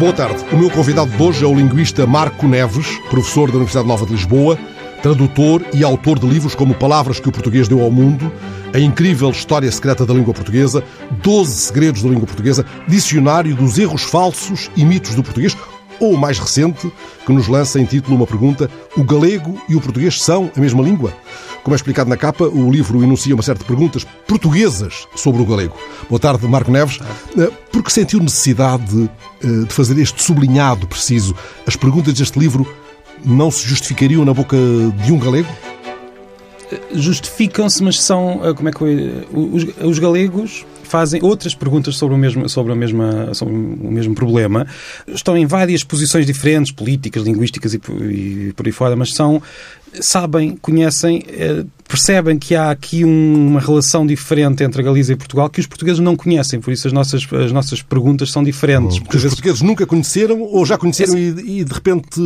Boa tarde. O meu convidado de hoje é o linguista Marco Neves, professor da Universidade Nova de Lisboa, tradutor e autor de livros como Palavras que o Português deu ao Mundo, A Incrível História Secreta da Língua Portuguesa, Doze Segredos da Língua Portuguesa, Dicionário dos Erros Falsos e Mitos do Português, ou o mais recente, que nos lança em título uma pergunta: O galego e o português são a mesma língua? Como é explicado na capa, o livro enuncia uma série de perguntas portuguesas sobre o galego. Boa tarde, Marco Neves. Eh, por que sentiu necessidade eh, de fazer este sublinhado preciso? As perguntas deste livro não se justificariam na boca de um galego? Justificam-se, mas são. Eh, como é que os, os galegos fazem outras perguntas sobre o mesmo, sobre a mesma, sobre o mesmo problema. Estão em várias posições diferentes, políticas, linguísticas e, e por aí fora, mas são sabem, conhecem, eh, percebem que há aqui uma relação diferente entre a Galiza e Portugal que os portugueses não conhecem, por isso as nossas, as nossas perguntas são diferentes. Porque os portugueses nunca conheceram ou já conheceram e, e, de repente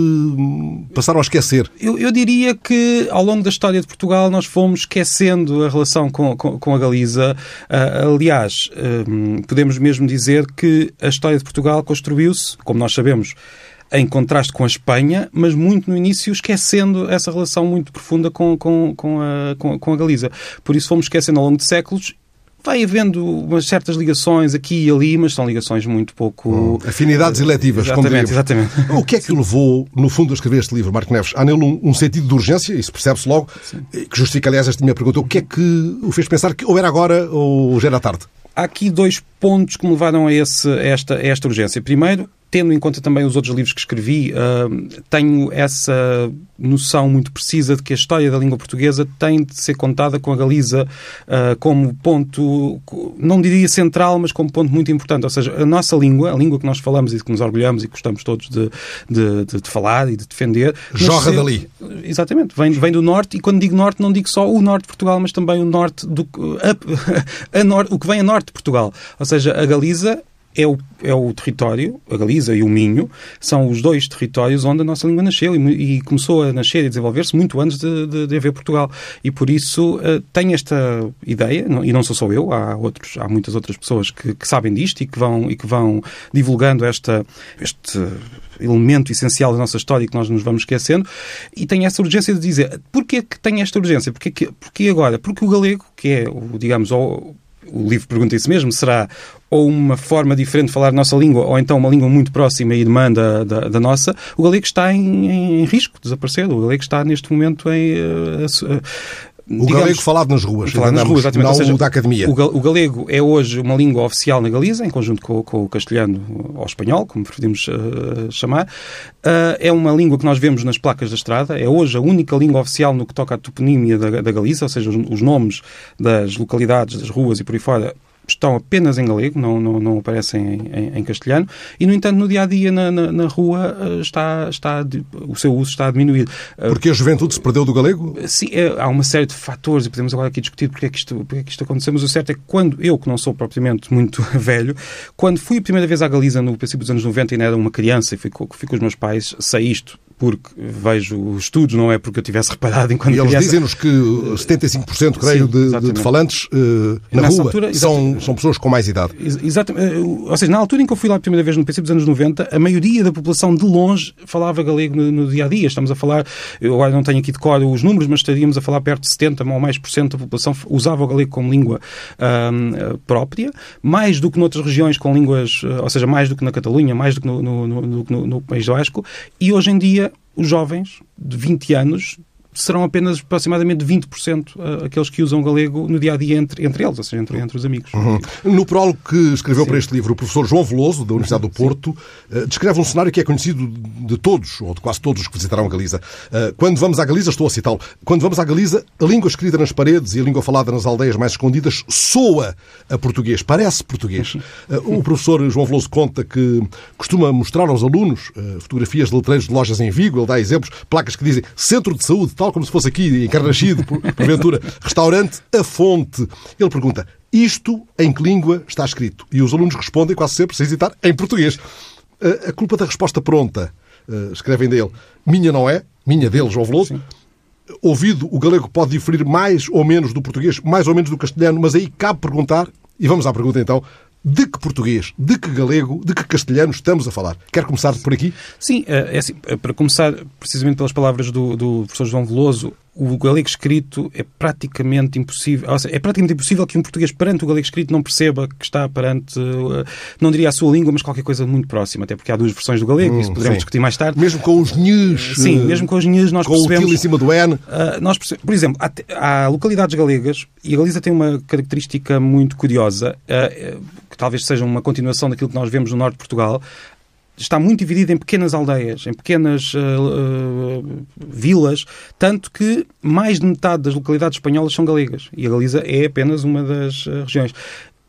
passaram a esquecer? Eu, eu, diria que ao longo da história de Portugal nós fomos esquecendo a relação com, com, com a Galiza. Uh, aliás, uh, podemos mesmo dizer que a história de Portugal construiu-se, como nós sabemos, em contraste com a Espanha, mas muito no início esquecendo essa relação muito profunda com, com, com, a, com, com a Galiza. Por isso fomos esquecendo ao longo de séculos vai havendo umas certas ligações aqui e ali, mas são ligações muito pouco. Hum, afinidades eletivas, exatamente, exatamente. O que é que o levou, no fundo, a escrever este livro, Marco Neves? Há nele um, um sentido de urgência, isso percebe-se logo, Sim. que justifica, aliás, esta minha pergunta. O que é que o fez pensar que ou era agora ou já era tarde? Há aqui dois pontos que me levaram a, esse, a esta, a esta urgência. Primeiro, tendo em conta também os outros livros que escrevi, uh, tenho essa noção muito precisa de que a história da língua portuguesa tem de ser contada com a Galiza uh, como ponto, não diria central, mas como ponto muito importante. Ou seja, a nossa língua, a língua que nós falamos e que nos orgulhamos e gostamos todos de, de, de, de falar e de defender. Jorra dali. Exatamente, vem, vem do norte e quando digo norte não digo só o norte de Portugal, mas também o norte do a, a, a, o que vem a norte de Portugal. Ou seja, a Galiza é o, é o território, a Galiza e o Minho, são os dois territórios onde a nossa língua nasceu e, e começou a nascer e desenvolver-se muito antes de, de, de, haver Portugal. E por isso uh, esta ideia, não, e não sou só eu, há, outros, há muitas outras pessoas que, que, sabem disto e que vão, e que vão divulgando esta, este elemento essencial da nossa história que nós nos vamos esquecendo, e tenho essa urgência de dizer, porquê que tenho esta urgência? Porquê, porquê agora? Porque o galego, que é, o, digamos, o, o livro pergunta isso mesmo, será ou uma forma diferente de falar a nossa língua, ou então uma língua muito próxima e demanda da, da nossa, o galego está em, em, risco de desaparecer. O galego está neste momento em. Uh, o digamos, galego falado nas ruas, falado nas ruas, exatamente. Não seja, da academia. O, galego é hoje uma língua oficial na Galiza, em conjunto com, com o castelhano ou espanhol, como preferimos uh, chamar. Uh, é uma língua que nós vemos nas placas da estrada. É hoje a única língua oficial no que toca à toponímia da, da Galiza, ou seja, os, os nomes das localidades, das ruas e por aí fora estão apenas em galego, não, não, não aparecem em, em, castelhano, e, no entanto, no dia a dia, na, na, na rua, eh, está, está, o seu uso está diminuído. Eh, porque a juventude se perdeu do galego? Sim, é, há uma série de fatores, e podemos agora aqui discutir porque é que isto, porque é que isto aconteceu, mas o certo é que quando eu, que não sou propriamente muito velho, quando fui a primeira vez à Galiza no princípio dos anos 90 e ainda era uma criança e fui, fui com os meus pais, sei isto porque vejo os estudos, não é porque eu tivesse reparado enquanto E eles dizem-nos que 75%, creio, Sim, de, de, falantes uh, na Nessa rua altura, são, são pessoas com mais idade. Exatamente. Eh, ou seja, na altura em que eu fui lá a primeira vez, no princípio dos anos 90, a maioria da população de longe falava galego no, no dia a dia. Estamos a falar, eu agora não tenho aqui de cor os números, mas estaríamos a falar perto de 70 ou mais por cento da população usava o galego como língua própria, mais do que noutras regiões com línguas, ou seja, mais do que na Catalunha, mais do que no, no, no, no País Basco, e hoje em dia os jovens de 20 anos serão apenas aproximadamente 20% eh, aqueles que usam galego no dia a dia entre, entre eles, ou seja, entre, entre os amigos. Uhum. No prólogo que escreveu Sim. para este livro, o professor João Veloso, da Universidade do Porto, uh, descreve um cenário que é conhecido de todos, ou de quase todos os que visitaram a Galiza. Uh, quando vamos à Galiza, estou a citá-lo, quando vamos à Galiza, a língua escrita nas paredes e a língua falada nas aldeias mais escondidas soa a português, parece português. O professor João Veloso conta que costuma mostrar aos alunos fotografias de letreiros de lojas em Vigo, ele dá exemplos, placas que dizem Centro de Saúde, tal como se fosse aqui, encarnascido, porventura, restaurante A Fonte. Ele pergunta, isto em que língua está escrito? E os alunos respondem quase sempre, sem hesitar, em português. A culpa da resposta pronta, eh, escrevem dele, minha não é, minha dele, João Veloso. Sim. Ouvido, o galego pode diferir mais ou menos do português, mais ou menos do castelhano, mas aí cabe perguntar, e vamos à pergunta então, de que português, de que galego, de que castelhano estamos a falar? Quer começar por aqui? Sim, é assim, para começar, precisamente pelas palavras do, do professor João Veloso, o galego escrito é praticamente impossível, ou seja, é praticamente impossível que um português perante o galego escrito não perceba que está perante, não diria a sua língua, mas qualquer coisa muito próxima, até porque há duas versões do galego, hum, isso poderemos sim. discutir mais tarde. Mesmo com os nhs. Sim, mesmo com os nhs nós com percebemos... Com o em cima do N. Uh, nós percebemos, por exemplo, há, há, localidades galegas, e a Galiza tem uma característica muito curiosa, uh, que talvez seja uma continuação daquilo que nós vemos no norte de Portugal, está muito dividida em pequenas aldeias, em pequenas uh, uh, vilas, tanto que mais de metade das localidades espanholas são galegas e a Galiza é apenas uma das uh, regiões.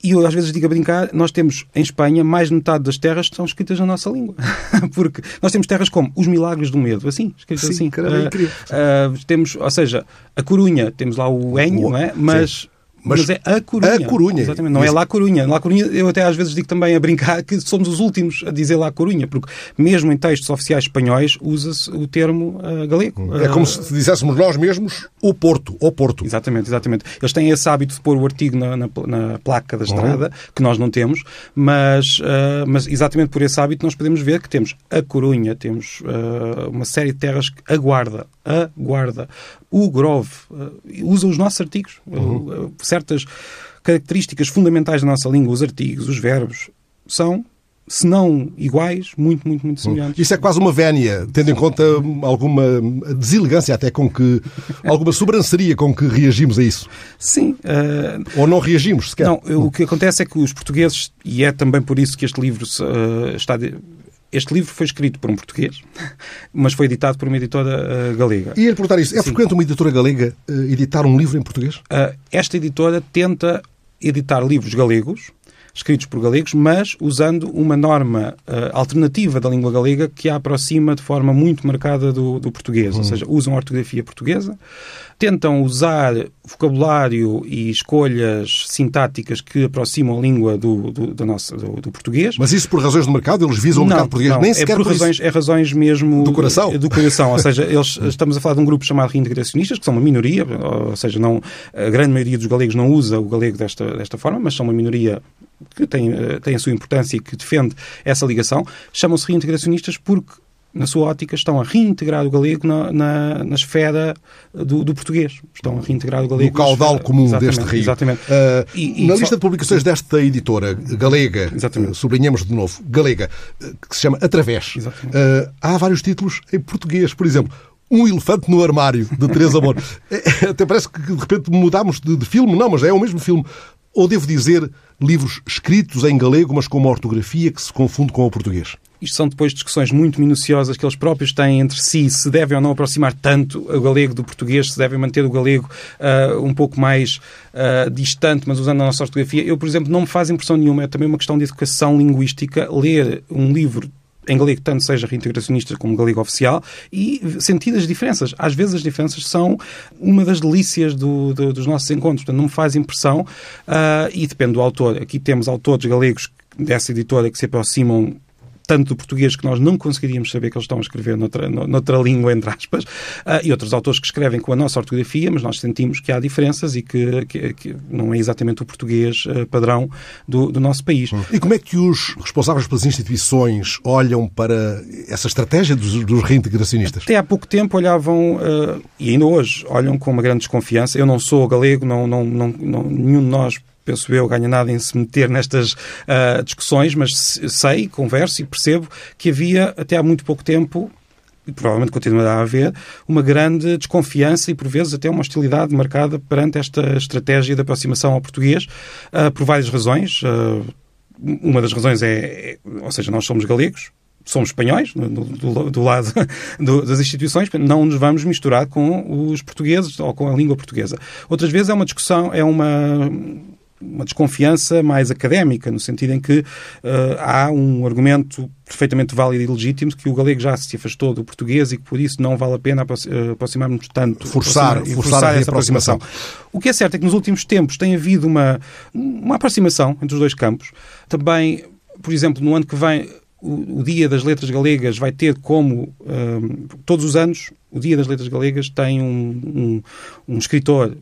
E eu às vezes digo a brincar, nós temos em Espanha mais de metade das terras que são escritas na nossa língua. Porque nós temos terras como Os Milagres do Medo, assim, escritas Sim, assim. Caramba, é incrível. temos, ou seja, a Corunha, temos lá o Enho, não é? Mas mas, mas, é a Corunha. A Corunha. Exatamente, não é lá Corunha. Lá Corunha, eu até às vezes digo também a brincar que somos os últimos a dizer lá Corunha, porque mesmo em textos oficiais espanhóis usa-se o termo uh, galego. É como uh, se dizéssemos nós mesmos o Porto, o Porto. Exatamente, exatamente. Eles têm esse hábito de pôr o artigo na, na, na placa da estrada, uhum. que nós não temos, mas, uh, mas exatamente por esse hábito nós podemos ver que temos a Corunha, temos uma série de terras que aguarda, aguarda o Grove usa os nossos artigos. Uhum. Certas características fundamentais da nossa língua, os artigos, os verbos, são se não iguais, muito, muito, muito semelhantes. Isso é quase uma vénia, tendo em conta alguma deselegância até com que, alguma sobranceria com que reagimos a isso. Sim. Uh... Ou não reagimos sequer. Não, o que acontece é que os portugueses, e é também por isso que este livro uh, está este livro foi escrito por um português, mas foi editado por uma editora uh, galega. E ele perguntar isso, é Sim. frequente uma editora galega uh, editar um livro em português? Uh, esta editora tenta editar livros galegos, escritos por galegos, mas usando uma norma uh, alternativa da língua galega que a aproxima de forma muito marcada do, do português. Hum. Ou seja, usam a ortografia portuguesa, tentam usar vocabulário e escolhas sintáticas que aproximam a língua do, do, do nosso, do, do, português. Mas isso por razões de mercado? Eles visam o mercado português? Não, Nem é sequer por, razões, é razões mesmo... Do coração? Do coração. ou seja, eles, estamos a falar de um grupo chamado reintegracionistas, que são uma minoria, ou seja, não, a grande maioria dos galegos não usa o galego desta, desta forma, mas são uma minoria que tem, eh, tem a sua importância e que defende essa ligação. Chamam-se reintegracionistas porque na sua ótica, estão a reintegrar o galego na, na, na esfera do, do, português. Estão a reintegrar o galego. No caudal comum deste rio. Exatamente. Uh, e, e na só... lista de publicações desta editora galega, exatamente. Uh, sublinhamos de novo, galega, que se chama Através, uh, há vários títulos em português. Por exemplo, um elefante no armário, de Teresa Amor. É, até parece que de repente mudámos de, de filme, não, mas é o mesmo filme. Ou devo dizer, livros escritos em galego, mas com uma ortografia que se confunde com o português? Isto são depois discussões muito minuciosas que eles próprios têm entre si, se devem ou não aproximar tanto o galego do português, se devem manter o galego uh, um pouco mais uh, distante, mas usando a nossa ortografia. Eu, por exemplo, não me faz impressão nenhuma, é também uma questão de educação linguística, ler um livro em galego, tanto seja reintegracionista como galego oficial, e sentir as diferenças. Às vezes as diferenças são uma das delícias do, do, dos nossos encontros, portanto não me faz impressão uh, e depende do autor. Aqui temos autores galegos dessa editora que se aproximam tanto do português que nós não conseguiríamos saber que eles estão a escrever noutra, noutra língua, entre aspas, uh, e outros autores que escrevem com a nossa ortografia, mas nós sentimos que há diferenças e que, que, que não é exatamente o português uh, padrão do, do, nosso país. E como é que os responsáveis pelas instituições olham para essa estratégia dos, dos reintegracionistas? Até há pouco tempo olhavam, uh, e ainda hoje, olham com uma grande desconfiança. Eu não sou galego, não, não, não, não nenhum de nós penso eu, ganha nada em se meter nestas uh, discussões, mas sei, converso e percebo que havia até há muito pouco tempo e provavelmente continuará a haver, uma grande desconfiança e, por vezes, até uma hostilidade marcada perante esta estratégia de aproximação ao português, uh, por várias razões. Uh, uma das razões é, é, ou seja, nós somos galegos, somos espanhóis, do, do, do lado do, das instituições, não nos vamos misturar com os portugueses ou com a língua portuguesa. Outras vezes é uma discussão, é uma uma desconfiança mais académica, no sentido em que uh, há um argumento perfeitamente válido e legítimo de que o galego já se afastou do português e que por isso não vale a pena eh, aproximarmos tanto. Forçar, forçar, forçar essa aproximação. aproximação. O que é certo é que nos últimos tempos tem havido uma, uma aproximação entre os dois campos. Também, por exemplo, no ano que vem, o, o Dia das Letras Galegas vai ter como, um, todos os anos, o Dia das Letras Galegas tem um, um, um escritor.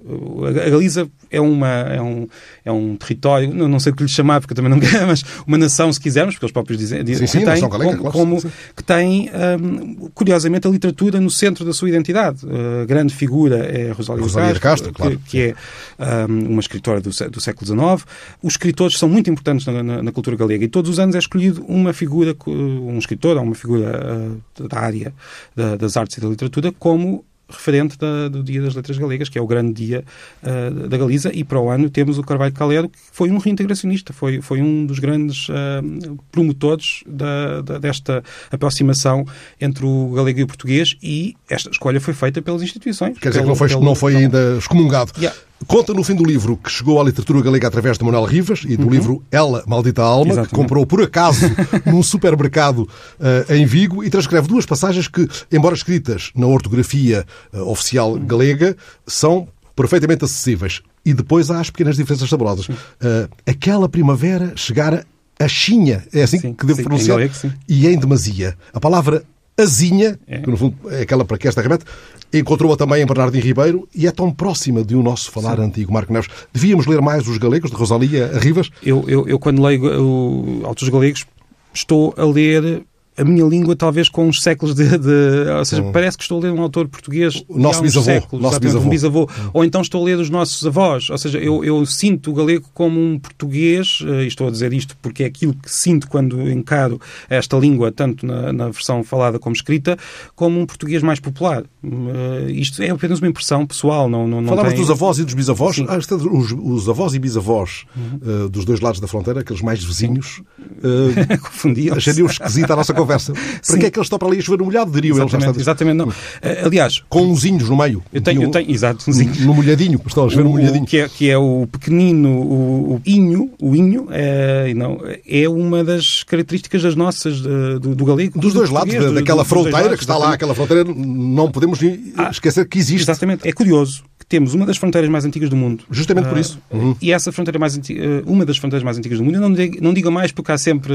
A Galiza é, uma, é, um, é um território, não, não sei o que lhe chamar, porque eu também não quero, mas uma nação, se quisermos, porque eles próprios dizem, sim, sim, que, tem, galega, como, como que tem, um, curiosamente, a literatura no centro da sua identidade. A grande figura é Rosália, Castro, Castro claro. que, que é um, uma escritora do, do século XIX. Os escritores são muito importantes na, na, na, cultura galega e todos os anos é escolhido uma figura, um escritor ou uma figura uh, da área da, das artes e da literatura como referente da, do Dia das Letras Galegas, que é o grande dia uh, da Galiza, e para o ano temos o Carvalho Calero, que foi um reintegracionista, foi, foi um dos grandes uh, promotores da, da, desta aproximação entre o galego e o português, e esta escolha foi feita pelas instituições. Quer dizer que não foi, pelo, não foi ainda excomungado. Yeah. Conta no fim do livro que chegou à literatura galega através de Manuel Rivas e do uhum. livro Ela, Maldita Alma, Exatamente. que comprou por acaso num supermercado uh, em Vigo e transcreve duas passagens que, embora escritas na ortografia uh, oficial galega, são perfeitamente acessíveis. E depois há as pequenas diferenças saborosas. Uh, aquela primavera chegara a Chinha, é assim sim, que devo sim, pronunciar, em galego, e em demasia. A palavra azinha, é. que no fundo é aquela para que esta remete, encontrou-a também em Bernardino Ribeiro e é tão próxima de um nosso falar Sim. antigo, Marco Neves. Devíamos ler mais os galegos, de Rosalia Rivas? Eu, eu, eu quando leio uh, Autos Galegos, estou a ler a minha língua talvez com uns séculos de... de ou seja, parece que estou a ler um autor português o nosso bisavô, séculos, nosso bisavô. Um bisavô. Ou então estou a ler os nossos avós. Ou seja, eu, eu sinto o galego como um português, eh, e estou a dizer isto porque é aquilo que sinto quando encaro esta língua, tanto na, na versão falada como escrita, como um português mais popular. Uh, isto é apenas uma impressão pessoal. Não, não, não Falamos tem... dos avós e dos bisavós. Ah, os, os, avós e bisavós uhum. uh, dos dois lados da fronteira, aqueles mais vizinhos, uh, confundiam achariam esquisito a nossa conversa. Para que é que eles estão para ali a chover no molhado, diriam exatamente, eles? Exatamente, não. Uh, aliás... Com unzinhos no meio. Eu tenho, eu tenho exato, unzinhos. No, molhadinho, estão a chover no molhadinho. Que é, que é o pequenino, o, o inho, o inho, é, não, é uma das características das nossas, do, do galego. Dos dois lados, do, daquela fronteira que está lá, aquela fronteira, não podemos ah, esquecer que existe. Exatamente, é curioso temos uma das fronteiras mais antigas do mundo. Justamente por isso. Uhum. E essa fronteira mais antiga, uma das fronteiras mais antigas do mundo, eu não digo, não digo mais porque há sempre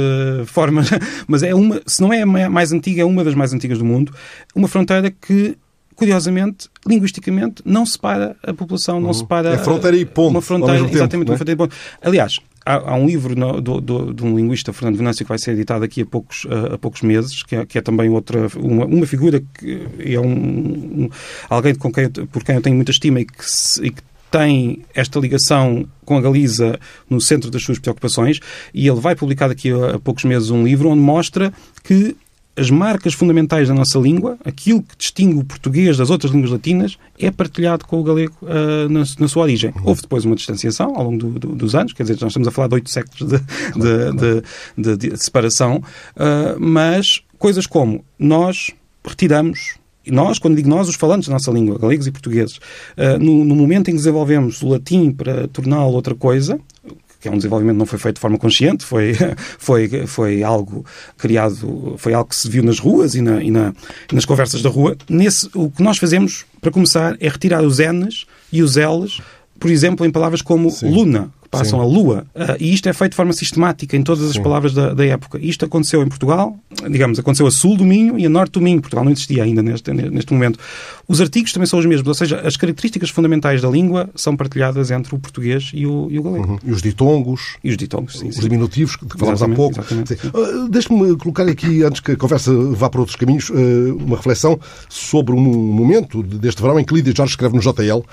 formas, mas é uma, se não é a mais antiga, é uma das mais antigas do mundo, uma fronteira que curiosamente, linguisticamente, não separa a população, não uhum. separa... É fronteira e ponto. Uma fronteira, tempo, exatamente, é? uma fronteira e ponto. Aliás, há, um livro do, do, de um linguista, Fernando Venâncio, que vai ser editado aqui a poucos, a, poucos meses, que é, que é, também outra, uma, uma figura que é um, um alguém com quem, por quem eu tenho muita estima e que, e que tem esta ligação com a Galiza no centro das suas preocupações e ele vai publicar daqui a poucos meses um livro onde mostra que as marcas fundamentais da nossa língua, aquilo que distingue o português das outras línguas latinas, é partilhado com o galego uh, na, na, sua origem. Uhum. Houve depois uma distanciação ao longo do, do, dos anos, quer dizer, nós estamos a falar de oito séculos de, de, de, de separação, uh, mas coisas como nós retiramos nós, quando digo nós, os falantes da nossa língua, galegos e portugueses, uh, no, no, momento em que desenvolvemos o latim para torná-lo outra coisa, que é um desenvolvimento que não foi feito de forma consciente, foi, foi, foi algo criado, foi algo que se viu nas ruas e, na, e na, nas conversas da rua. Nesse, o que nós fazemos, para começar, é retirar os N's e os L's, por exemplo, em palavras como Sim. luna, passam Sim. a lua. Uh, e isto é feito de forma sistemática em todas as Sim. palavras da, da, época. Isto aconteceu em Portugal, digamos, aconteceu a sul do Minho e a norte do Minho. Portugal não existia ainda neste, neste momento. Os artigos também são os mesmos, ou seja, as características fundamentais da língua são partilhadas entre o português e o, e o galego. Uhum. E os ditongos. E os ditongos, sim. Os diminutivos, que falámos há pouco. Uh, Deixe-me colocar aqui, antes que a conversa vá para outros caminhos, uh, uma reflexão sobre um momento deste verão em que Lídia Jorge escreve no JL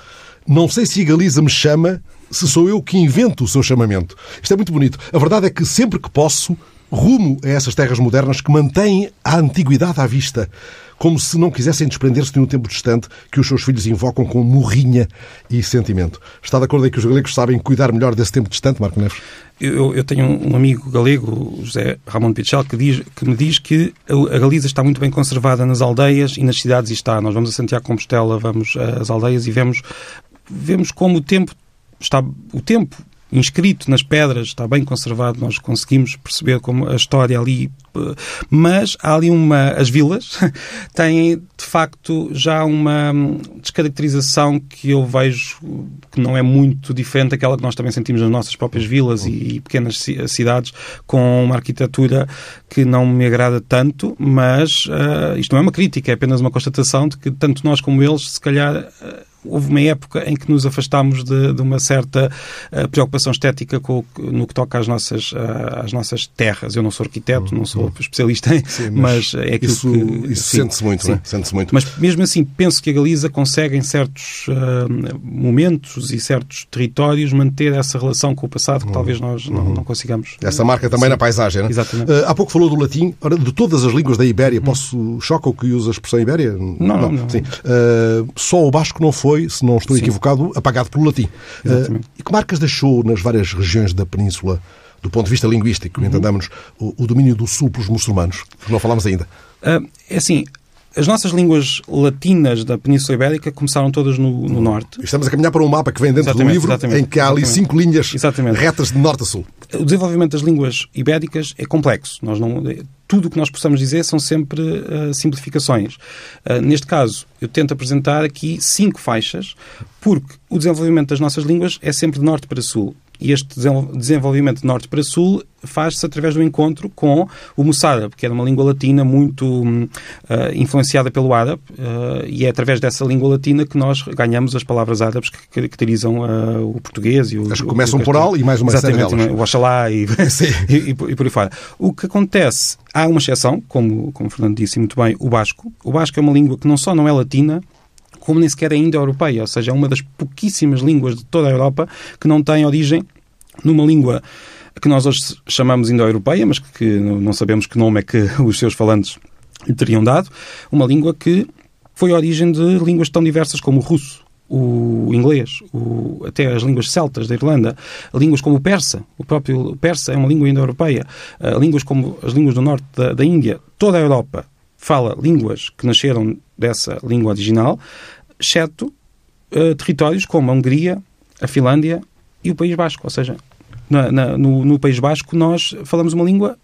não sei se a Galiza me chama, se sou eu que invento o seu chamamento. Isto é muito bonito. A verdade é que sempre que posso, rumo a essas terras modernas que mantêm a antiguidade à vista, como se não quisessem desprender-se de um tempo distante que os seus filhos invocam com morrinha e sentimento. Está de acordo em que os galegos sabem cuidar melhor desse tempo distante, Marco Neves? Eu, eu tenho um amigo galego, José Ramon Pichal, que, diz, que me diz que a Galiza está muito bem conservada nas aldeias e nas cidades está. Nós vamos a Santiago Compostela, vamos às aldeias e vemos vemos como o tempo está o tempo inscrito nas pedras, está bem conservado, nós conseguimos perceber como a história ali. eh, Mas há ali uma. As vilas têm, de facto, já uma descaracterização que eu vejo que não é muito diferente daquela que nós também sentimos nas nossas próprias vilas e, e pequenas ci- cidades, com uma arquitetura que não me agrada tanto, mas eh, isto não é uma crítica, é apenas uma constatação de que tanto nós como eles, se calhar. eh, houve uma época em que nos afastámos de, de uma certa eh, preocupação estética com, no que toca às nossas, eh, às nossas terras. Eu não sou arquiteto, não sou especialista em, Sim, mas, é aquilo isso, que... isso sim, sente-se muito, sim. não é? Sente-se muito. Mas mesmo assim, penso que a Galiza consegue, em certos ah, momentos e certos territórios, manter essa relação com o passado que talvez nós não, não consigamos. Essa marca também na paisagem, não é? Exatamente. Eh, há pouco falou do latim. Ora, de todas as línguas da Ibéria, posso... Choca o que usa a expressão Ibéria? Não, não. Sim. Eh, só o basco não foi, se não estou equivocado, apagado pelo latim. Exatamente. e que marcas deixou nas várias regiões da península, do ponto de vista linguístico, Uhum. entendamos, o, o domínio do sul pelos muçulmanos? Que não falámos ainda. Ah, é assim, as nossas línguas latinas da Península Ibérica começaram todas no, no norte. Estamos a caminhar para um mapa que vem dentro do Exatamente, livro, exatamente, em que há ali exatamente. cinco linhas Exatamente. retas de norte a sul. O desenvolvimento das línguas ibéricas é complexo. Nós não, tudo o que nós possamos dizer são sempre ah, simplificações. Ah, neste caso, eu tento apresentar aqui cinco faixas, porque o desenvolvimento das nossas línguas é sempre de norte para sul. E este desen- desenvolvimento de norte para sul faz-se através do encontro com o moçárabe, que era uma língua latina muito ah, influenciada pelo árabe, ah, e é através dessa língua latina que nós ganhamos as palavras árabes que caracterizam ah, o português e o As que começam o por al e mais uma série delas. o Oxalá e, e, e por e por aí fora. O que acontece, há uma exceção, como, como o Fernando disse muito bem, o basco. O basco é uma língua que não só não é latina, como nem sequer é indo-europeia, ou seja, é uma das pouquíssimas línguas de toda a Europa que não tem origem numa língua que nós hoje chamamos indo-europeia, mas que não sabemos que nome é que os seus falantes lhe teriam dado, uma língua que foi origem de línguas tão diversas como o russo, o inglês, o- até as línguas celtas da Irlanda, línguas como o persa, o próprio persa é uma língua indo-europeia, ah, línguas como as línguas do norte da, da Índia, toda a Europa fala línguas que nasceram dessa língua original, exceto ah, territórios como a Hungria, a Finlândia e o País Basco. Ou seja, na- na- no, no País Basco nós falamos uma língua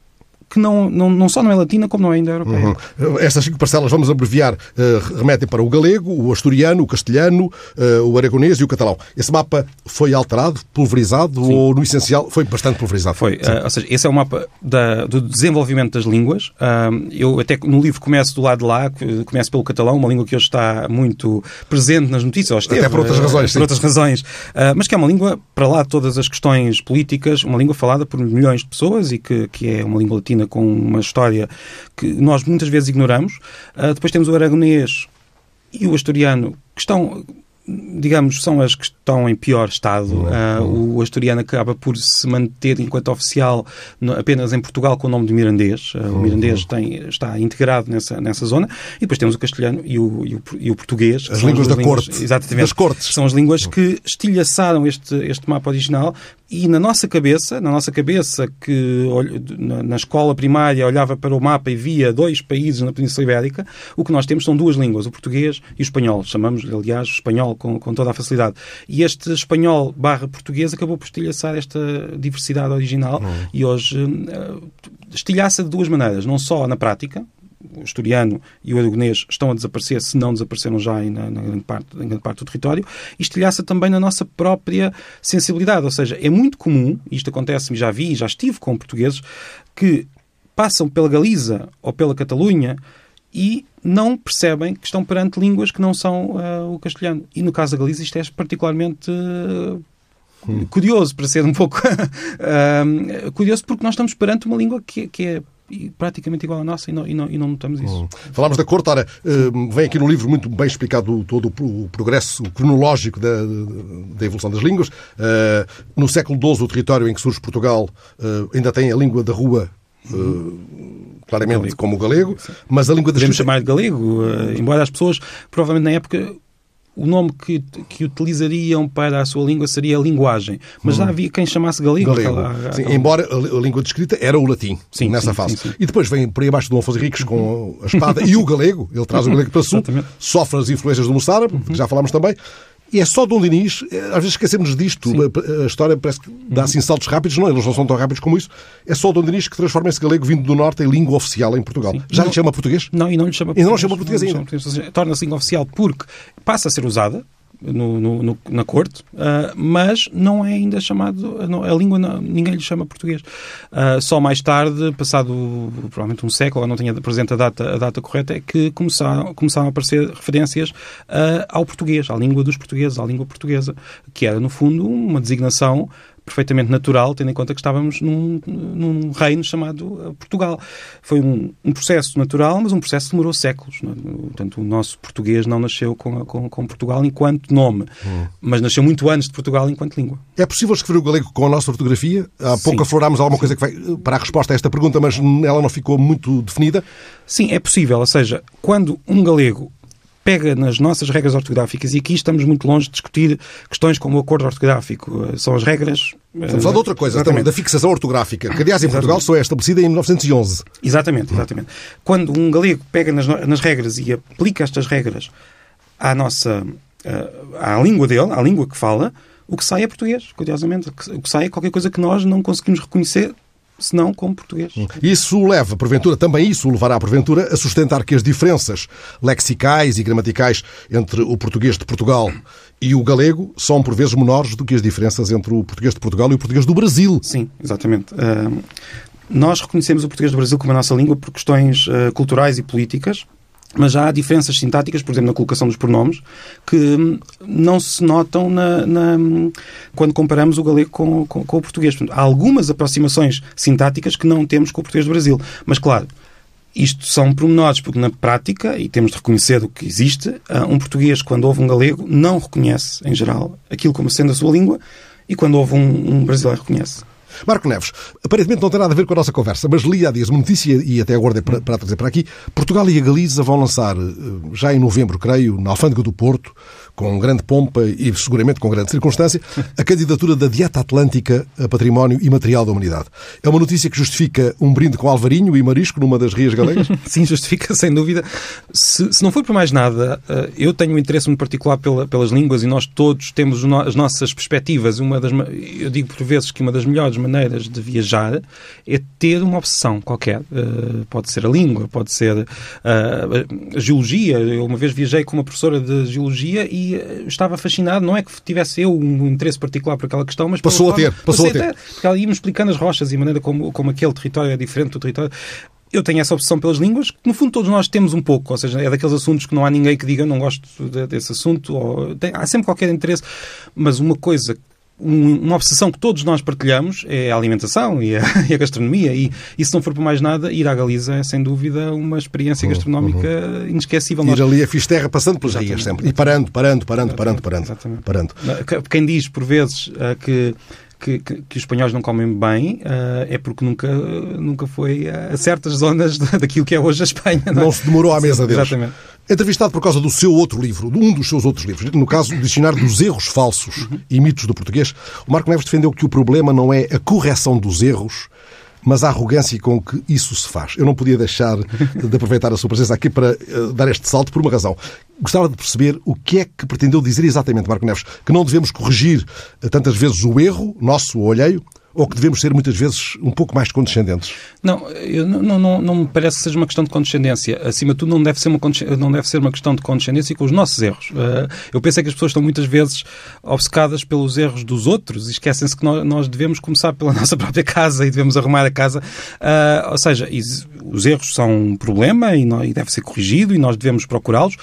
que não, não, não só não é latina, como não é indo-europeia. Uhum. Estas cinco parcelas, vamos abreviar, eh, remetem para o galego, o asturiano, o castelhano, eh, o aragonês e o catalão. Esse mapa foi alterado, pulverizado ou, no essencial, foi bastante pulverizado? Foi, ah, ou seja, esse é o mapa da- do desenvolvimento das línguas. Ah, eu até no livro começo do lado de lá, começo pelo catalão, uma língua que hoje está muito presente nas notícias, esteve, Até por outras razões, sim. por outras razões, Ah, mas que é uma língua, para lá de todas as questões políticas, uma língua falada por milhões de pessoas e que, que é uma língua latina com uma história que nós muitas vezes ignoramos. Ah, depois temos o aragonês e o asturiano, que estão digamos, são as que estão em pior estado. Ah, o asturiano acaba por se manter enquanto oficial no- apenas em Portugal com o nome de mirandês. Ah, o mirandês tem, está integrado nessa, nessa zona. E depois temos o castelhano e o, e o, e o português. As línguas da corte, Exatamente. das cortes. São as línguas que estilhaçaram este, este mapa original e na nossa cabeça, na nossa cabeça que na, escola primária olhava para o mapa e via dois países na Península Ibérica, o que nós temos são duas línguas, o português e o espanhol. Chamamos, aliás, o espanhol com, com toda a facilidade. E este espanhol barra português acabou por estilhaçar esta diversidade original e hoje eh, estilhaça de duas maneiras, não só na prática, o asturiano e o aragonês estão a desaparecer, se não desapareceram já na, na grande, parte, na grande parte do território, e estilhaça também na nossa própria sensibilidade. Ou seja, é muito comum, e isto acontece-me, já vi, já estive com portugueses, que passam pela Galiza ou pela Catalunha e não percebem que estão perante línguas que não são ah, o castelhano. E no caso da Galiza isto é particularmente ah, curioso, para ser um pouco ah, curioso, porque nós estamos perante uma língua que, que é praticamente igual à nossa e não, e não, e não notamos isso. Falámos da corte, ora, eh, vem aqui no livro muito bem explicado todo o pro- o progresso cronológico da, da evolução das línguas. Eh, No século XII, o território em que surge Portugal eh, ainda tem a língua da rua, eh, claramente Galego. como o galego, mas a língua da Podemos chamar de galego, eh, embora as pessoas, provavelmente na época, o nome que, que utilizariam para a sua língua seria linguagem. Mas já havia quem chamasse galego. Galego. aquela- Sim, embora a, a língua de escrita era o latim, Sim, nessa sim, fase. sim. E depois vem por aí abaixo do Afonso Henriques com a espada e o galego, ele traz o galego para sul, sofre as influências do moçárabe, que já falámos também, E é só Dom Dinis, eh, às vezes esquecemos disto, a, a, história parece que dá assim saltos rápidos, não, eles não são tão rápidos como isso. É só Dom Dinis que transforma esse galego vindo do Norte em língua oficial em Portugal. Sim. Já não, lhe chama português? Não, e não lhe chama português. E não lhe chama português ainda. Torna-se língua oficial porque passa a ser usada, no, no, no, na corte, uh, mas não é ainda chamado, a língua não, ninguém lhe chama português. Uh, só mais tarde, passado provavelmente um século, não tenho presente a data, a data correta, é que começaram, começaram a aparecer referências uh, ao português, à língua dos portugueses, à língua portuguesa, que era, no fundo, uma designação perfeitamente natural, tendo em conta que estávamos num, num reino chamado eh, Portugal. Foi um, um, processo natural, mas um processo que demorou séculos. Não? É? Portanto, o nosso português não nasceu com, com, com Portugal enquanto nome, hum. mas nasceu muito antes de Portugal enquanto língua. É possível escrever o galego com a nossa ortografia? Há pouco Sim. aflorámos alguma coisa que vai para a resposta a esta pergunta, mas ela não ficou muito definida? Sim, é possível. Ou seja, quando um galego pega nas nossas regras ortográficas, e aqui estamos muito longe de discutir questões como o acordo ortográfico. Eh, são as regras. Estamos a falar de outra coisa, exatamente. também, da fixação ortográfica, que aliás em exatamente. Portugal só é estabelecida em 1911. Exatamente, exatamente. Quando um galego pega nas, nas regras e aplica estas regras à nossa. Eh, à língua dele, à língua que fala, o que sai é português, curiosamente. O que sai é qualquer coisa que nós não conseguimos reconhecer senão como português. Isso leva, porventura, também isso levará, porventura, a sustentar que as diferenças lexicais e gramaticais entre o português de Portugal e o galego são, por vezes, menores do que as diferenças entre o português de Portugal e o português do Brasil. Sim, exatamente. Uh, nós reconhecemos o português do Brasil como a nossa língua por questões uh, culturais e políticas, mas já há diferenças sintáticas, por exemplo, na colocação dos pronomes, que não se notam na, na, quando comparamos o galego com, com, com o português. Portanto, há algumas aproximações sintáticas que não temos com o português do Brasil. Mas, claro, isto são pormenores, porque na prática, e temos de reconhecer o que existe, ah, um português, quando ouve um galego, não reconhece, em geral, aquilo como sendo a sua língua, e quando ouve um, um brasileiro, reconhece. Marco Neves, aparentemente não tem nada a ver com a nossa conversa, mas li há dias uma notícia e até aguardei para, para trazer para aqui. Portugal e a Galiza vão lançar, eh, já em novembro, creio, na Alfândega do Porto, com grande pompa e seguramente com grande circunstância, a candidatura da Dieta Atlântica a Património Imaterial da Humanidade. É uma notícia que justifica um brinde com alvarinho e marisco numa das rias galegas? Sim, justifica, sem dúvida. Se, se, não for por mais nada, eh, eu tenho um interesse muito particular pela, pelas línguas e nós todos temos as nossas perspectivas. Uma das, eu digo por vezes que uma das melhores maneiras de viajar é ter uma obsessão qualquer. Uh, pode ser a língua, pode ser uh, a geologia. Eu uma vez viajei com uma professora de geologia e eh, estava fascinado, não é que tivesse eu um interesse particular por aquela questão, mas passou a ter, passou a ter. Porque ela ia-me explicando as rochas e a maneira como, como aquele território é diferente do território eu tenho essa obsessão pelas línguas, que no fundo todos nós temos um pouco, ou seja, é daqueles assuntos que não há ninguém que diga não gosto desse assunto, ou tem, há sempre qualquer interesse, mas uma coisa uma obsessão que todos nós partilhamos é a alimentação e a, e a, gastronomia. E, e se não for por mais nada, ir à Galiza é sem dúvida uma experiência uhum, gastronómica uhum. inesquecível. Ir ali a Fisterra passando pelas rias sempre. E parando, parando, parando, parando, parando. parando. Quem diz por vezes uh, que que, que, que, os espanhóis não comem bem uh, é porque nunca, nunca foi a certas zonas daquilo que é hoje a Espanha. Não, é? não se demorou à mesa deles. Exatamente. Entrevistado por causa do seu outro livro, um dos seus outros livros, no caso, o Dicionário dos Erros Falsos uhum. e Mitos do Português, o Marco Neves defendeu que o problema não é a correção dos erros, mas a arrogância com que isso se faz. Eu não podia deixar de aproveitar a sua presença aqui para uh, dar este salto por uma razão. Gostava de perceber o que é que pretendeu dizer exatamente, Marco Neves, que não devemos corrigir uh, tantas vezes o erro nosso ou alheio, ou que devemos ser muitas vezes um pouco mais condescendentes? Não, eu, não, não, não me parece que seja uma questão de condescendência. Acima de tudo, não deve ser uma, não deve ser uma questão de condescendência com os nossos erros. Uh, eu penso é que as pessoas estão muitas vezes obcecadas pelos erros dos outros e esquecem-se que nós, devemos começar pela nossa própria casa e devemos arrumar a casa. Uh, ou seja, os erros são um problema e deve ser corrigido e nós devemos procurá-los.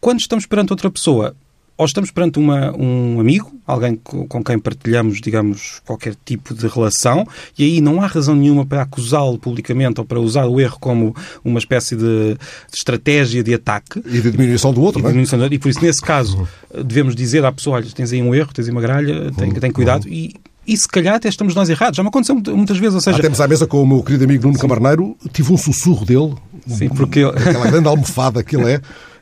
Quando estamos perante outra pessoa, ou estamos perante uma, um amigo, alguém com quem partilhamos, digamos, qualquer tipo de relação, e aí não há razão nenhuma para acusá-lo publicamente ou para usar o erro como uma espécie de, estratégia de ataque. E de diminuição do outro, e, é? e por isso, nesse caso, uhum. devemos dizer à pessoa, olha, tens aí um erro, tens aí uma gralha, tem, uhum. tem cuidado, uhum. e e se calhar até estamos nós errados. Já me aconteceu muitas vezes. Ou seja... Há tempos à mesa com o meu querido amigo Nuno Camarneiro, tive um sussurro dele. Sim, porque... Aquela grande almofada que ele é.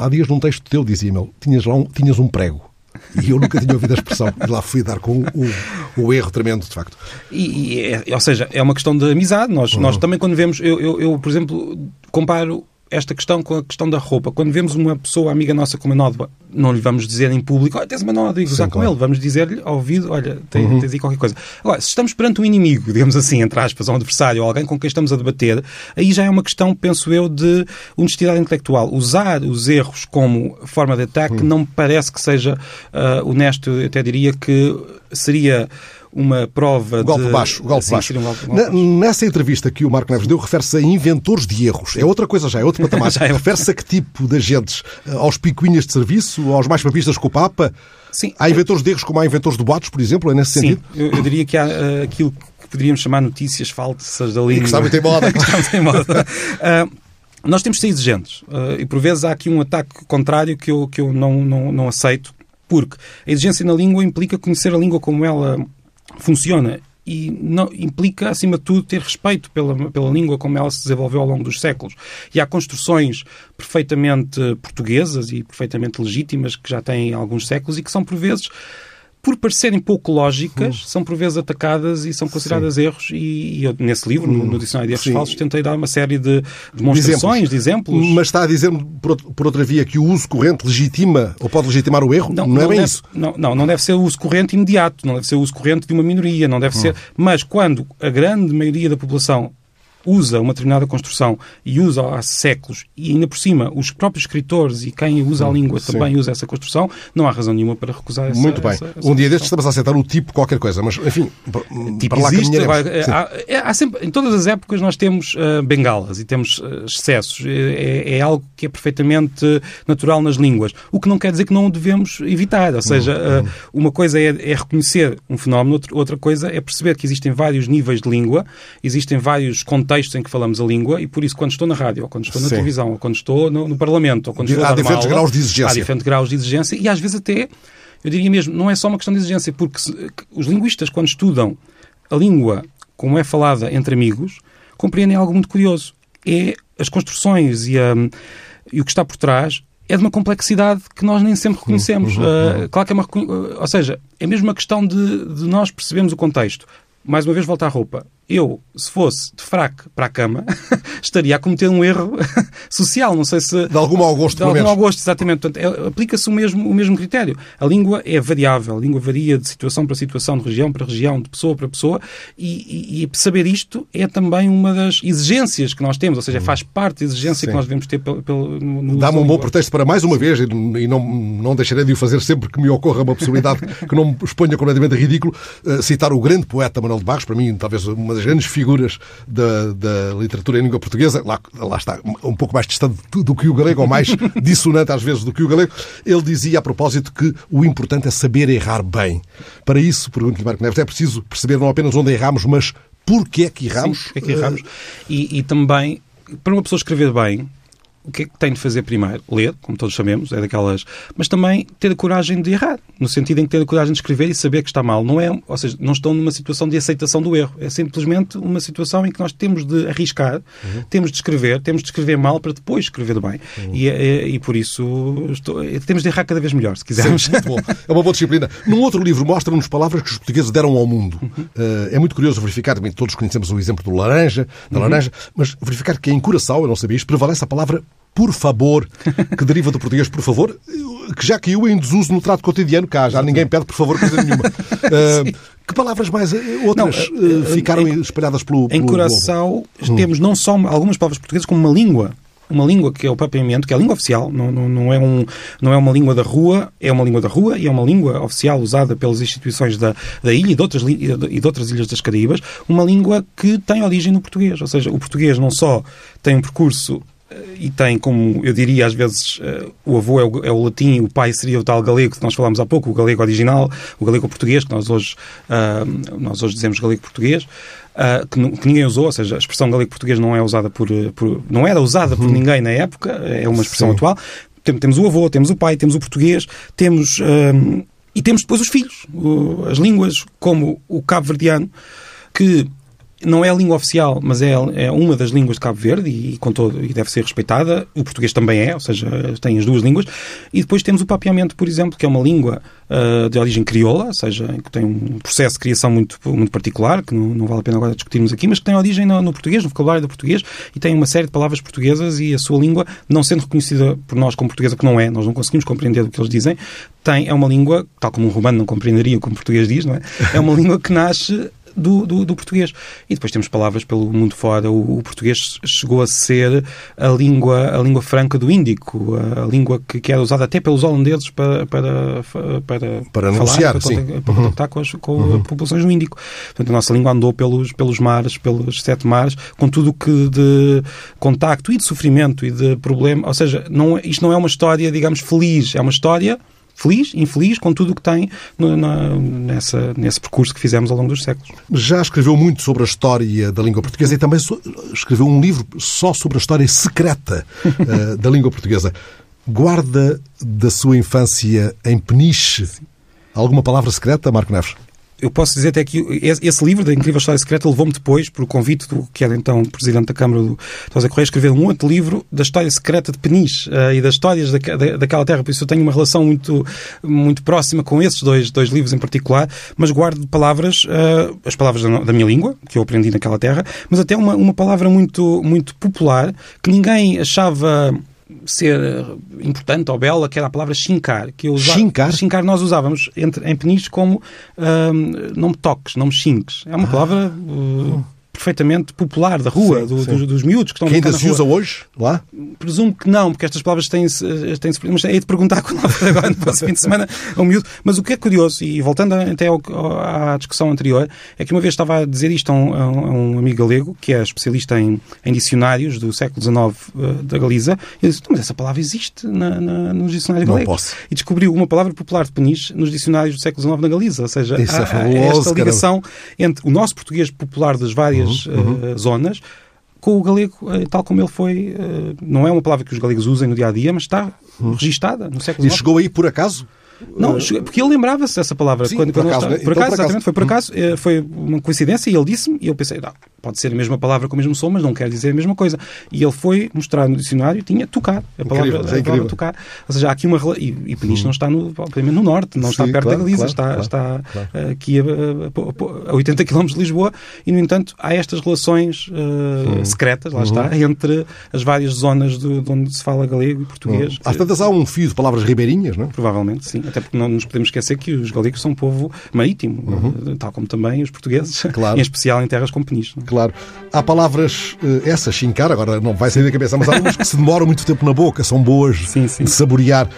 Há dias num texto teu dizia-me, tinhas, um, tinhas um prego. E eu nunca tinha ouvido a expressão. E lá fui dar com o, o erro tremendo, de facto. E, e é, ou seja, é uma questão de amizade. Nós, uhum. nós também, quando vemos. Eu, eu, eu, por exemplo, comparo esta questão com a questão da roupa. Quando vemos uma pessoa amiga nossa com uma nódoa, não lhe vamos dizer em público, olha, tens uma nódoa e gozar com claro. ele. Vamos dizer-lhe ao ouvido, olha, tens, tens aí qualquer coisa. Agora, se estamos perante um inimigo, digamos assim, entre aspas, ou um adversário, ou alguém com quem estamos a debater, aí já é uma questão, penso eu, de honestidade intelectual. Usar os erros como forma de ataque não me parece que seja ah, honesto. Eu até diria que seria uma prova O golpe de... baixo, o golpe Sim, baixo. um golpe- golpe Na- baixo. nessa entrevista que o Marco Neves deu, refere-se a inventores de erros. É outra coisa já, é outro patamar. É refere-se a que tipo de agentes? Aos picuinhas de serviço? Aos mais papistas com o Papa? Sim. Há inventores de erros como há inventores de boatos, por exemplo? É nesse Sim, sentido? eu, eu diria que há ah, aquilo que poderíamos chamar notícias falsas da língua. que está muito em moda. Que está muito em moda. Ah, nós temos de ser exigentes. Ah, e por vezes há aqui um ataque contrário que eu, que eu não, não, não aceito, porque a exigência na língua implica conhecer a língua como ela funciona. E não, implica, acima de tudo, ter respeito pela, pela língua como ela se desenvolveu ao longo dos séculos. E há construções perfeitamente portuguesas e perfeitamente legítimas que já têm alguns séculos e que são, por vezes, por parecerem pouco lógicas, são por vezes atacadas e são consideradas erros. E, e eu, nesse livro, no, no Dicionário de Erros Sim. Falsos, tentei dar uma série de demonstrações, de exemplos. Mas está a dizer-me, por, por outra via, que o uso corrente legitima ou pode legitimar o erro? Não, é bem deve, isso. Não, não, não deve ser o uso corrente imediato, não deve ser o uso corrente de uma minoria, não Hum. deve ser. Mas quando a grande maioria da população usa uma determinada construção e usa há séculos, e ainda por cima os próprios escritores e quem usa a língua Hum, sim. também usa essa construção, não há razão nenhuma para recusar essa Muito bem. essa- essa um dia destes estamos a aceitar o tipo qualquer coisa, mas enfim, Tipo, para lá existe, agora, Sim. há, é- há sempre, em todas as épocas nós temos ah, bengalas e temos ah, excessos. É, é algo que é perfeitamente natural nas línguas. O que não quer dizer que não o devemos evitar. Ou seja, Uhum. ah, uma coisa é, é reconhecer um fenómeno, outra coisa é perceber que existem vários níveis de língua, existem vários contextos em que falamos a língua e por isso quando estou na rádio, ou quando estou na Sim. televisão, ou quando estou no, no Parlamento, ou quando estou Há a dar diferentes aula, graus de exigência. Há diferentes graus de exigência e às vezes até, eu diria mesmo, não é só uma questão de exigência, porque se- os linguistas, quando estudam a língua como é falada entre amigos, compreendem algo muito curioso. É as construções e, a- e o que está por trás é de uma complexidade que nós nem sempre reconhecemos. Ah, claro que é uma... ah, Ou seja, é mesmo uma questão de, de nós percebermos o contexto. Mais uma vez, volta à roupa. Eu, se fosse de fraco para a cama, estaria a cometer um erro social. Não sei se... De algum mau gosto, De algum mau gosto, exatamente. Portanto, é- aplica-se o mesmo, o mesmo critério. A língua é variável. A língua varia de situação para situação, de região para região, de pessoa para pessoa. E, e- e saber isto é também uma das exigências que nós temos. Ou seja, faz parte da exigência Sim. que nós devemos ter pelo, pelo, no, Dá-me um bom pretexto para mais uma vez, e não, não deixarei de o fazer sempre que me ocorra uma possibilidade que não me exponha completamente ridículo, eh, citar o grande poeta Manuel de Barros, para mim, talvez uma das grandes figuras da, da literatura em língua portuguesa, lá, lá está, um pouco mais distante do, que o galego, ou mais dissonante às vezes do que o galego. Ele dizia a propósito que o importante é saber errar bem. Para isso, pergunto-lhe, Marco Neves, é preciso perceber não apenas onde erramos, mas porquê é que erramos. Sim, porque é que erramos. E, e também, para uma pessoa escrever bem, o que é que tem de fazer primeiro? Ler, como todos sabemos, é daquelas. Mas também ter a coragem de errar, no sentido em que ter a coragem de escrever e saber que está mal. Não é, ou seja, não estão numa situação de aceitação do erro. É simplesmente uma situação em que nós temos de arriscar, temos de escrever, temos de escrever mal para depois escrever bem. E, é- é- e por isso estou- temos de errar cada vez melhor, se quisermos. Sim, muito bom. É uma boa disciplina. Num outro livro mostra-nos palavras que os portugueses deram ao mundo. Eh, é muito curioso verificar, também todos conhecemos o exemplo do laranja, da laranja, mas verificar que em Curaçao, eu não sabia isto, prevalece a palavra por favor, que deriva do português por favor, que já caiu em desuso no trato cotidiano cá. Já ninguém pede por favor coisa nenhuma. Eh, que palavras mais eh, outras Não, eh, ficaram espalhadas pelo, Em pelo globo? Curaçao temos não só algumas palavras portuguesas, como uma língua. Uma língua que é o propriamente, que é a língua oficial, não, não, não, é um, não é uma língua da rua, é uma língua da rua e é uma língua oficial usada pelas instituições da, da ilha e de, outras, e de outras ilhas das Caraíbas, uma língua que tem origem no português. Ou seja, o português não só tem um percurso e tem, como eu diria às vezes, eh, o avô é o, é o latim, o pai seria o tal galego que nós falámos há pouco, o galego original, o galego português, que nós hoje, ah, nós hoje dizemos galego português, ah, que, que ninguém usou, ou seja, a expressão galego português não é usada por, por- não era usada por ninguém na época, é uma expressão Sim. atual. Tem- Temos o avô, temos o pai, temos o português, temos ah, e temos depois os filhos, as línguas, como o cabo-verdiano, que não é a língua oficial, mas é, é uma das línguas de Cabo Verde e, com todo, e deve ser respeitada. O português também é, ou seja, tem as duas línguas. E depois temos o papiamento, por exemplo, que é uma língua uh, de origem crioula, ou seja, que tem um processo de criação muito, muito particular, que não, não vale a pena agora discutirmos aqui, mas que tem origem no, no, português, no vocabulário do português, e tem uma série de palavras portuguesas e a sua língua, não sendo reconhecida por nós como portuguesa, que não é, nós não conseguimos compreender o que eles dizem, tem, é uma língua, tal como um romano não compreenderia o que um português diz, não é? É uma língua que nasce do, do, do, português. E depois temos palavras pelo mundo fora. O, o, português chegou a ser a língua, a língua franca do Índico, a, língua que, que, era usada até pelos holandeses para, para, para, para anunciar, para, sim. para contactar com as, com uhum. populações do Índico. Portanto, a nossa língua andou pelos, pelos mares, pelos sete mares, com tudo o que de contacto e de sofrimento e de problema. Ou seja, não, isto não é uma história, digamos, feliz, é uma história feliz, infeliz, com tudo o que tem no, na, nessa, nesse percurso que fizemos ao longo dos séculos. Já escreveu muito sobre a história da língua portuguesa e também so, escreveu um livro só sobre a história secreta uh, da língua portuguesa. Guarda da sua infância em Peniche alguma palavra secreta, Marco Neves? Eu posso dizer até que esse livro, da Incrível História Secreta, levou-me depois, por convite do que era então Presidente da Câmara do José Correia, escrever um outro livro da história secreta de Peniche uh, e das histórias da, da, daquela terra. Por isso eu tenho uma relação muito, muito próxima com esses dois, dois livros em particular, mas guardo palavras, uh, as palavras da, da, minha língua, que eu aprendi naquela terra, mas até uma, uma palavra muito, muito popular que ninguém achava ser eh, importante ou bela, que era a palavra chincar. Que eu usava, chincar? Chincar nós usávamos entre, em Peniche como não me toques, não me xinques. É uma ah. palavra... Uh, perfeitamente popular da rua, sim, do, sim. Dos, dos, miúdos que estão Que ainda se usa hoje lá? Presumo que não, porque estas palavras têm-se. Têm mas é de perguntar quando agora no próximo fim de semana a um miúdo. Mas o que é curioso, e voltando até ao, à discussão anterior, é que uma vez estava a dizer isto a um, a um amigo galego, que é especialista em, em dicionários do século XIX uh, da Galiza, e disse: Mas essa palavra existe na, na, nos dicionários não galegos. Posso. E descobriu uma palavra popular de Peniche nos dicionários do século XIX na Galiza. Ou seja, Isso há, é fabuloso, esta ligação caramba. entre o nosso português popular das várias uhum, uhum. Uh, zonas com o galego eh, tal como ele foi. Eh, não é uma palavra que os galegos usem no dia a dia, mas está uhum. registada no século XIX. E chegou aí por acaso? Não, porque ele lembrava-se dessa palavra. Sim, quando, por, acaso, por, acaso, exatamente, foi por acaso, hum. foi uma coincidência e ele disse-me, e eu pensei, não, pode ser a mesma palavra com o mesmo som, mas não quer dizer a mesma coisa. E ele foi mostrar no dicionário, tinha tocar, a palavra, incrível, é a palavra tocar. Ou seja, há aqui uma e, e Peniche hum. não está no, no norte, não Sim, está perto claro, da Galiza, claro, está, claro, está aqui a, a, 80 km de Lisboa, e no entanto há estas relações uh, secretas, lá uhum. está, entre as várias zonas de, de, onde se fala galego e português. Uhum. Às tantas há um fio de palavras ribeirinhas, não é? Provavelmente, sim. Até porque não nos podemos esquecer que os galegos são um povo marítimo, uhum. tal como também os portugueses, claro. em especial em terras como Peniche. É? Claro. Há palavras, eh, essas, chincar, agora não vai sair da cabeça, mas há algumas que se demoram muito tempo na boca, são boas sim, sim. de saborear.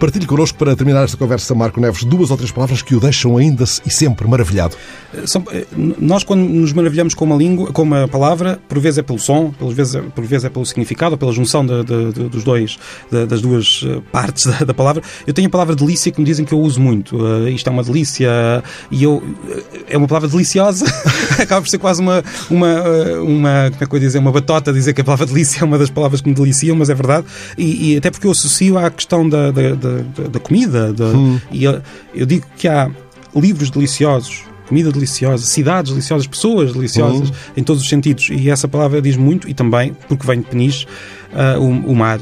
Partilhe connosco, para terminar esta conversa, Marco Neves, duas ou três palavras que o deixam ainda e sempre maravilhado. Eh, são, eh, nós, quando nos maravilhamos com uma língua, com uma palavra, por vezes é pelo som, por vezes é, por vezes é pelo significado, pela junção de, de, de, dos dois, das duas eh, partes da, da, palavra. Eu tenho a palavra delícia que me dizem que eu uso muito. Uh, isto é uma delícia e eu é uma palavra deliciosa. Acaba por ser quase uma, uma, uma, como é que eu dizer, uma batota dizer que a palavra delícia é uma das palavras que me deliciam, mas é verdade. E, e até porque eu associo à questão da, da, da, da comida. Da, hum. E eu, eu digo que há livros deliciosos comida deliciosa, cidades deliciosas, pessoas deliciosas, uhum. em todos os sentidos. E essa palavra diz muito, e também, porque vem de Peniche, uh, o, o, mar,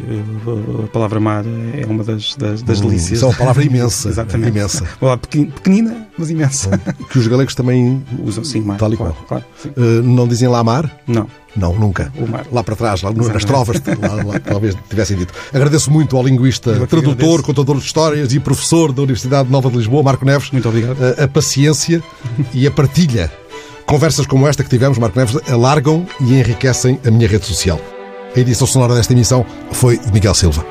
a palavra mar é uma das, das, das uhum. delícias. É uma palavra imensa. Exatamente. Imensa. Uma pequenina, mas imensa. Que os galegos também usam, sim, mar. Tal e claro, qual. Claro, uh, não dizem lá mar? Não. Não, nunca. Mar. Lá para trás, lá Exatamente. nas trovas, lá, lá, talvez tivessem dito. Agradeço muito ao linguista, tradutor, agradeço. contador de histórias e professor da Universidade Nova de Lisboa, Marco Neves. Muito obrigado. A, a paciência e a partilha. Conversas como esta que tivemos, Marco Neves, alargam e enriquecem a minha rede social. A edição sonora desta emissão foi de Miguel Silva.